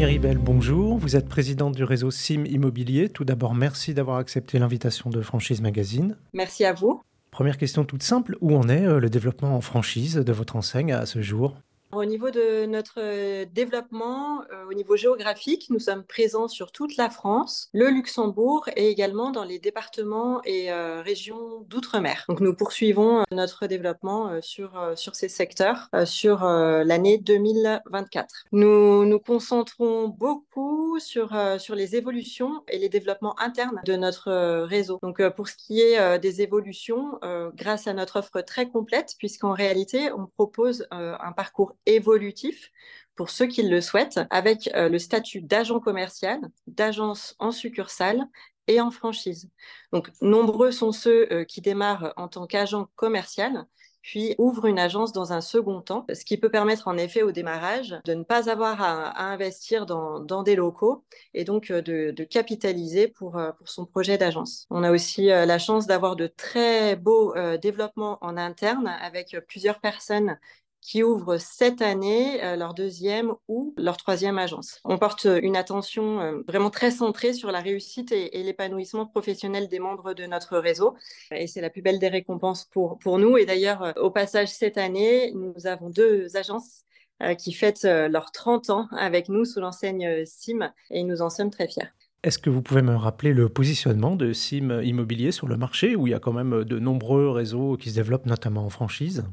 Miribel, bonjour. Vous êtes présidente du réseau SIM Immobilier. Tout d'abord, merci d'avoir accepté l'invitation de Franchise Magazine. Merci à vous. Première question toute simple, où en est euh, le développement en franchise de votre enseigne à ce jour? Au niveau de notre euh, développement, euh, au niveau géographique, nous sommes présents sur toute la France, le Luxembourg et également dans les départements et euh, régions d'outre-mer. Donc nous poursuivons notre développement sur, sur ces secteurs sur l'année 2024. Nous nous concentrons beaucoup sur, sur les évolutions et les développements internes de notre réseau. Donc pour ce qui est des évolutions, grâce à notre offre très complète, puisqu'en réalité, on propose un parcours évolutif pour ceux qui le souhaitent, avec euh, le statut d'agent commercial, d'agence en succursale et en franchise. Donc, nombreux sont ceux euh, qui démarrent en tant qu'agent commercial, puis ouvrent une agence dans un second temps, ce qui peut permettre en effet au démarrage de ne pas avoir à, investir dans, des locaux et donc euh, de, capitaliser pour, pour, son projet d'agence. On a aussi la chance d'avoir de très beaux développements en interne avec plusieurs personnes qui ouvrent cette année euh, leur deuxième ou leur troisième agence. On porte une attention euh, vraiment très centrée sur la réussite et, l'épanouissement professionnel des membres de notre réseau. Et c'est la plus belle des récompenses pour, pour nous. Et d'ailleurs, euh, au passage, cette année, nous avons deux agences qui fêtent leurs 30 ans avec nous sous l'enseigne SIM et nous en sommes très fiers. Est-ce que vous pouvez me rappeler le positionnement de SIM Immobilier sur le marché où il y a quand même de nombreux réseaux qui se développent, notamment en franchise?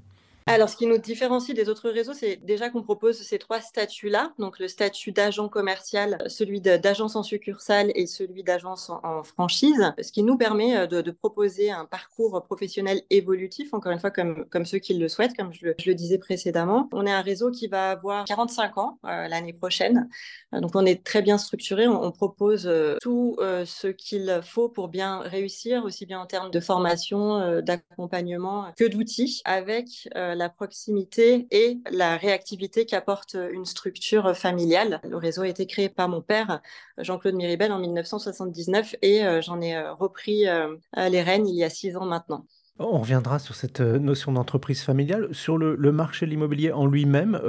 Alors, ce qui nous différencie des autres réseaux, c'est déjà qu'on propose ces trois statuts-là. Donc, le statut d'agent commercial, celui d'agence en succursale et celui d'agence en, franchise, ce qui nous permet euh, de, proposer un parcours professionnel évolutif, encore une fois, comme, comme ceux qui le souhaitent, comme je, le disais précédemment. On est un réseau qui va avoir 45 ans euh, l'année prochaine. Euh, donc, on est très bien structuré. On, propose tout ce qu'il faut pour bien réussir, aussi bien en termes de formation, d'accompagnement que d'outils, avec la proximité et la réactivité qu'apporte une structure familiale. Le réseau a été créé par mon père, Jean-Claude Miribel, en 1979 et euh, j'en ai euh, repris euh, les rênes il y a six ans maintenant. On reviendra sur cette notion d'entreprise familiale. Sur le, marché de l'immobilier en lui-même,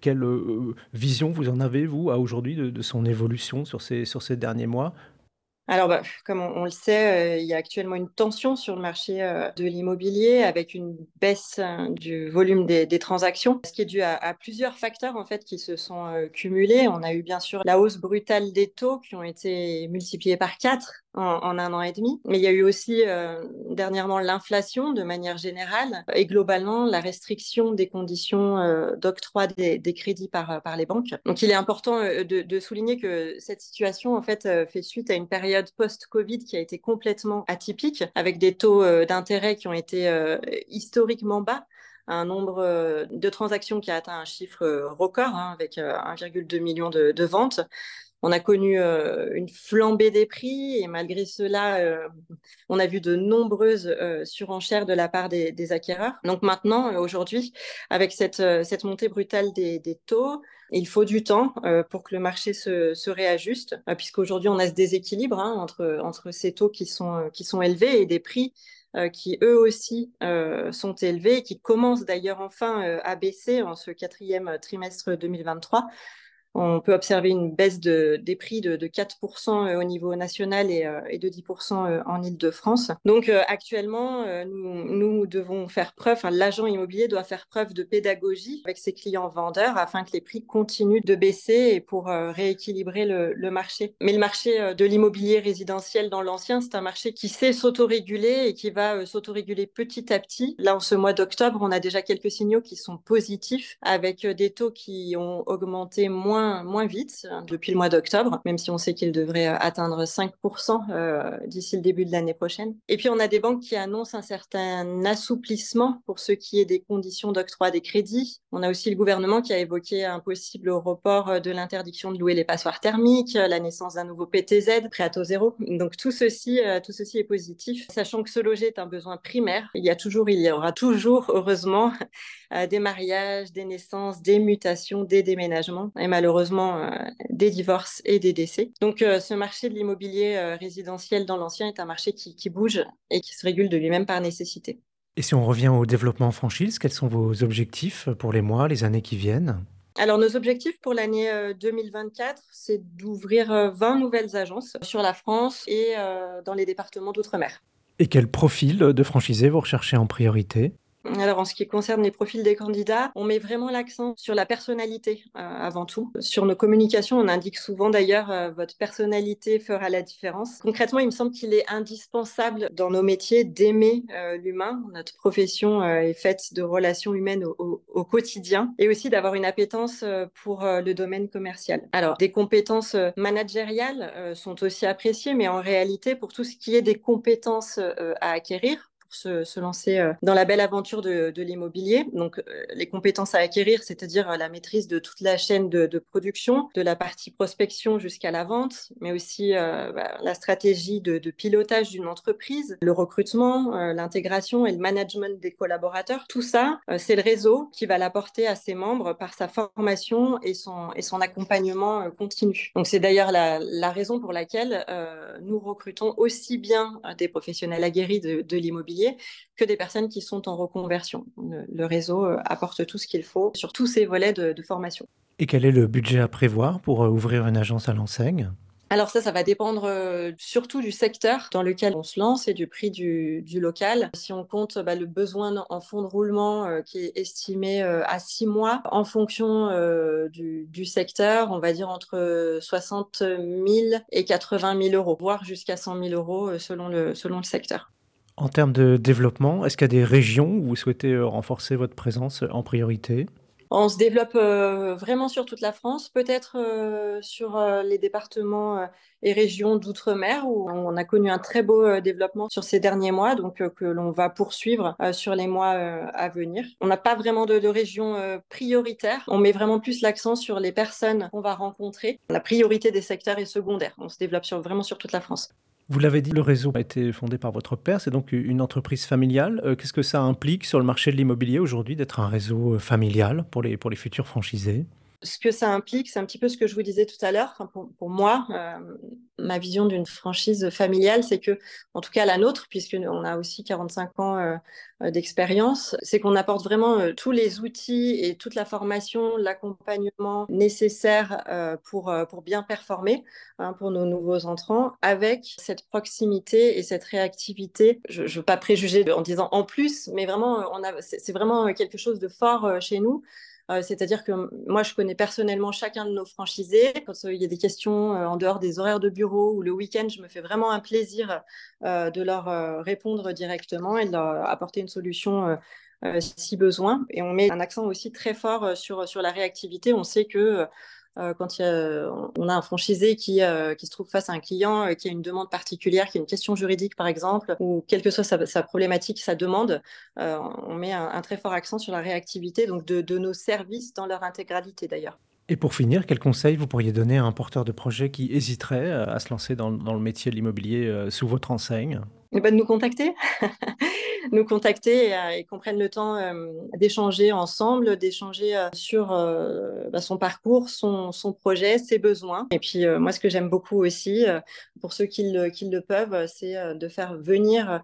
quelle vision vous en avez, vous, à aujourd'hui, de, son évolution sur ces derniers mois? Alors, bah, comme on, le sait, euh, il y a actuellement une tension sur le marché euh, de l'immobilier avec une baisse hein, du volume des, transactions, ce qui est dû à, plusieurs facteurs en fait qui se sont euh, cumulés. On a eu bien sûr la hausse brutale des taux qui ont été multipliés par quatre en, un an et demi. Mais il y a eu aussi euh, dernièrement l'inflation de manière générale et globalement la restriction des conditions euh, d'octroi des, crédits par, par les banques. Donc il est important euh, de, souligner que cette situation en fait fait suite à une période post-Covid qui a été complètement atypique avec des taux d'intérêt qui ont été historiquement bas un nombre de transactions qui a atteint un chiffre record hein, avec 1,2 million de ventes. On a connu euh, une flambée des prix et malgré cela, euh, on a vu de nombreuses euh, surenchères de la part des, acquéreurs. Donc maintenant, aujourd'hui, avec cette, montée brutale des, taux, il faut du temps pour que le marché se, réajuste, puisqu'aujourd'hui, on a ce déséquilibre hein, entre, ces taux qui sont, qui sont élevés et des prix qui eux aussi sont élevés et qui commencent d'ailleurs enfin à baisser en ce quatrième trimestre 2023 on peut observer une baisse des prix de, 4% euh, au niveau national et, euh, de 10% euh, en Ile-de-France. Donc actuellement, nous, devons faire preuve, l'agent immobilier doit faire preuve de pédagogie avec ses clients vendeurs afin que les prix continuent de baisser et pour rééquilibrer le, marché. Mais le marché de l'immobilier résidentiel dans l'ancien, c'est un marché qui sait s'autoréguler et qui va s'autoréguler petit à petit. Là, en ce mois d'octobre, on a déjà quelques signaux qui sont positifs avec des taux qui ont augmenté moins moins, vite hein, depuis le mois d'octobre, même si on sait qu'il devrait euh, atteindre 5% euh, d'ici le début de l'année prochaine. Et puis, on a des banques qui annoncent un certain assouplissement pour ce qui est des conditions d'octroi des crédits. On a aussi le gouvernement qui a évoqué un possible report euh, de l'interdiction de louer les passoires thermiques, la naissance d'un nouveau PTZ, prêt à taux zéro. Donc, tout ceci, tout ceci est positif, sachant que se loger est un besoin primaire. Il y a toujours, il y aura toujours, heureusement, des mariages, des naissances, des mutations, des déménagements. Et malheureusement, malheureusement euh, des divorces et des décès. Donc euh, ce marché de l'immobilier euh, résidentiel dans l'ancien est un marché qui, qui bouge et qui se régule de lui-même par nécessité. Et si on revient au développement en franchise, quels sont vos objectifs pour les mois, les années qui viennent? Alors, nos objectifs pour l'année 2024, c'est d'ouvrir 20 nouvelles agences sur la France et dans les départements d'outre-mer. Et quel profil de franchisé vous recherchez en priorité? Alors, en ce qui concerne les profils des candidats, on met vraiment l'accent sur la personnalité euh, avant tout. Sur nos communications, on indique souvent d'ailleurs euh, votre personnalité fera la différence. Concrètement, il me semble qu'il est indispensable dans nos métiers d'aimer euh, l'humain. Notre profession est faite de relations humaines au, au quotidien et aussi d'avoir une appétence pour le domaine commercial. Alors, des compétences managériales sont aussi appréciées, mais en réalité, pour tout ce qui est des compétences à acquérir, se, lancer euh, dans la belle aventure de, l'immobilier. Donc, euh, les compétences à acquérir, c'est-à-dire euh, la maîtrise de toute la chaîne de, production, de la partie prospection jusqu'à la vente, mais aussi bah, la stratégie de, pilotage d'une entreprise, le recrutement, l'intégration et le management des collaborateurs. Tout ça, c'est le réseau qui va l'apporter à ses membres par sa formation et son, et son accompagnement continu. Donc, c'est d'ailleurs la, la, raison pour laquelle nous recrutons aussi bien des professionnels aguerris de l'immobilier que des personnes qui sont en reconversion. Le, réseau euh, apporte tout ce qu'il faut sur tous ces volets de, formation. Et quel est le budget à prévoir pour euh, ouvrir une agence à l'enseigne alors ça, ça va dépendre euh, surtout du secteur dans lequel on se lance et du prix du, local. Si on compte bah, le besoin en fonds de roulement qui est estimé à six mois, en fonction du, du, secteur, on va dire entre 60 000 et 80 000 euros, voire jusqu'à 100 000 euros selon le, selon le secteur. En termes de développement, est-ce qu'il y a des régions où vous souhaitez euh, renforcer votre présence euh, en priorité? On se développe euh, vraiment sur toute la France, peut-être sur les départements et régions d'outre-mer où on a connu un très beau développement sur ces derniers mois, donc que l'on va poursuivre sur les mois à venir. On n'a pas vraiment de, de région prioritaire, on met vraiment plus l'accent sur les personnes qu'on va rencontrer. La priorité des secteurs est secondaire, on se développe vraiment sur toute la France. Vous l'avez dit, le réseau a été fondé par votre père, c'est donc une entreprise familiale. Euh, qu'est-ce que ça implique sur le marché de l'immobilier aujourd'hui d'être un réseau euh, familial pour les, pour les futurs franchisés? Ce que ça implique, c'est un petit peu ce que je vous disais tout à l'heure. pour, moi, euh, ma vision d'une franchise familiale, c'est que, en tout cas la nôtre, puisqu'on a aussi 45 ans euh, euh, d'expérience, c'est qu'on apporte vraiment tous les outils et toute la formation, l'accompagnement nécessaire pour, pour bien performer hein, pour nos nouveaux entrants, avec cette proximité et cette réactivité. Je ne veux pas préjuger en disant en plus, mais vraiment, c'est vraiment quelque chose de fort chez nous. Euh, c'est-à-dire que moi, je connais personnellement chacun de nos franchisés. Quand euh, il y a des questions euh, en dehors des horaires de bureau ou le week-end, je me fais vraiment un plaisir de leur répondre directement et de leur apporter une solution si besoin. Et on met un accent aussi très fort sur, sur la réactivité. On sait que euh, quand on a un franchisé qui, euh, qui, se trouve face à un client euh, qui a une demande particulière, qui a une question juridique par exemple, ou quelle que soit sa, problématique, sa demande, on met un, très fort accent sur la réactivité donc de, de nos services dans leur intégralité d'ailleurs. Et pour finir, quel conseil vous pourriez donner à un porteur de projet qui hésiterait à se lancer dans, le métier de l'immobilier sous votre enseigne? Eh ben, de nous contacter, nous contacter et, et qu'on prenne le temps euh, d'échanger ensemble, d'échanger euh, sur euh, bah, son parcours, son, projet, ses besoins. Et puis moi, ce que j'aime beaucoup aussi, pour ceux qui qui le peuvent, c'est de faire venir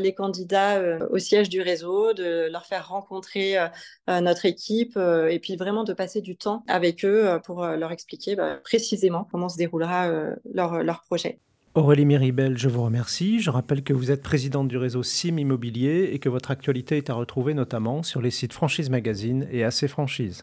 les candidats au siège du réseau, de leur faire rencontrer notre équipe et puis vraiment de passer du temps avec eux pour leur expliquer bah, précisément comment se déroulera leur, leur projet. Aurélie Méribel, je vous remercie. Je rappelle que vous êtes présidente du réseau SIM Immobilier et que votre actualité est à retrouver notamment sur les sites Franchise Magazine et AC Franchise.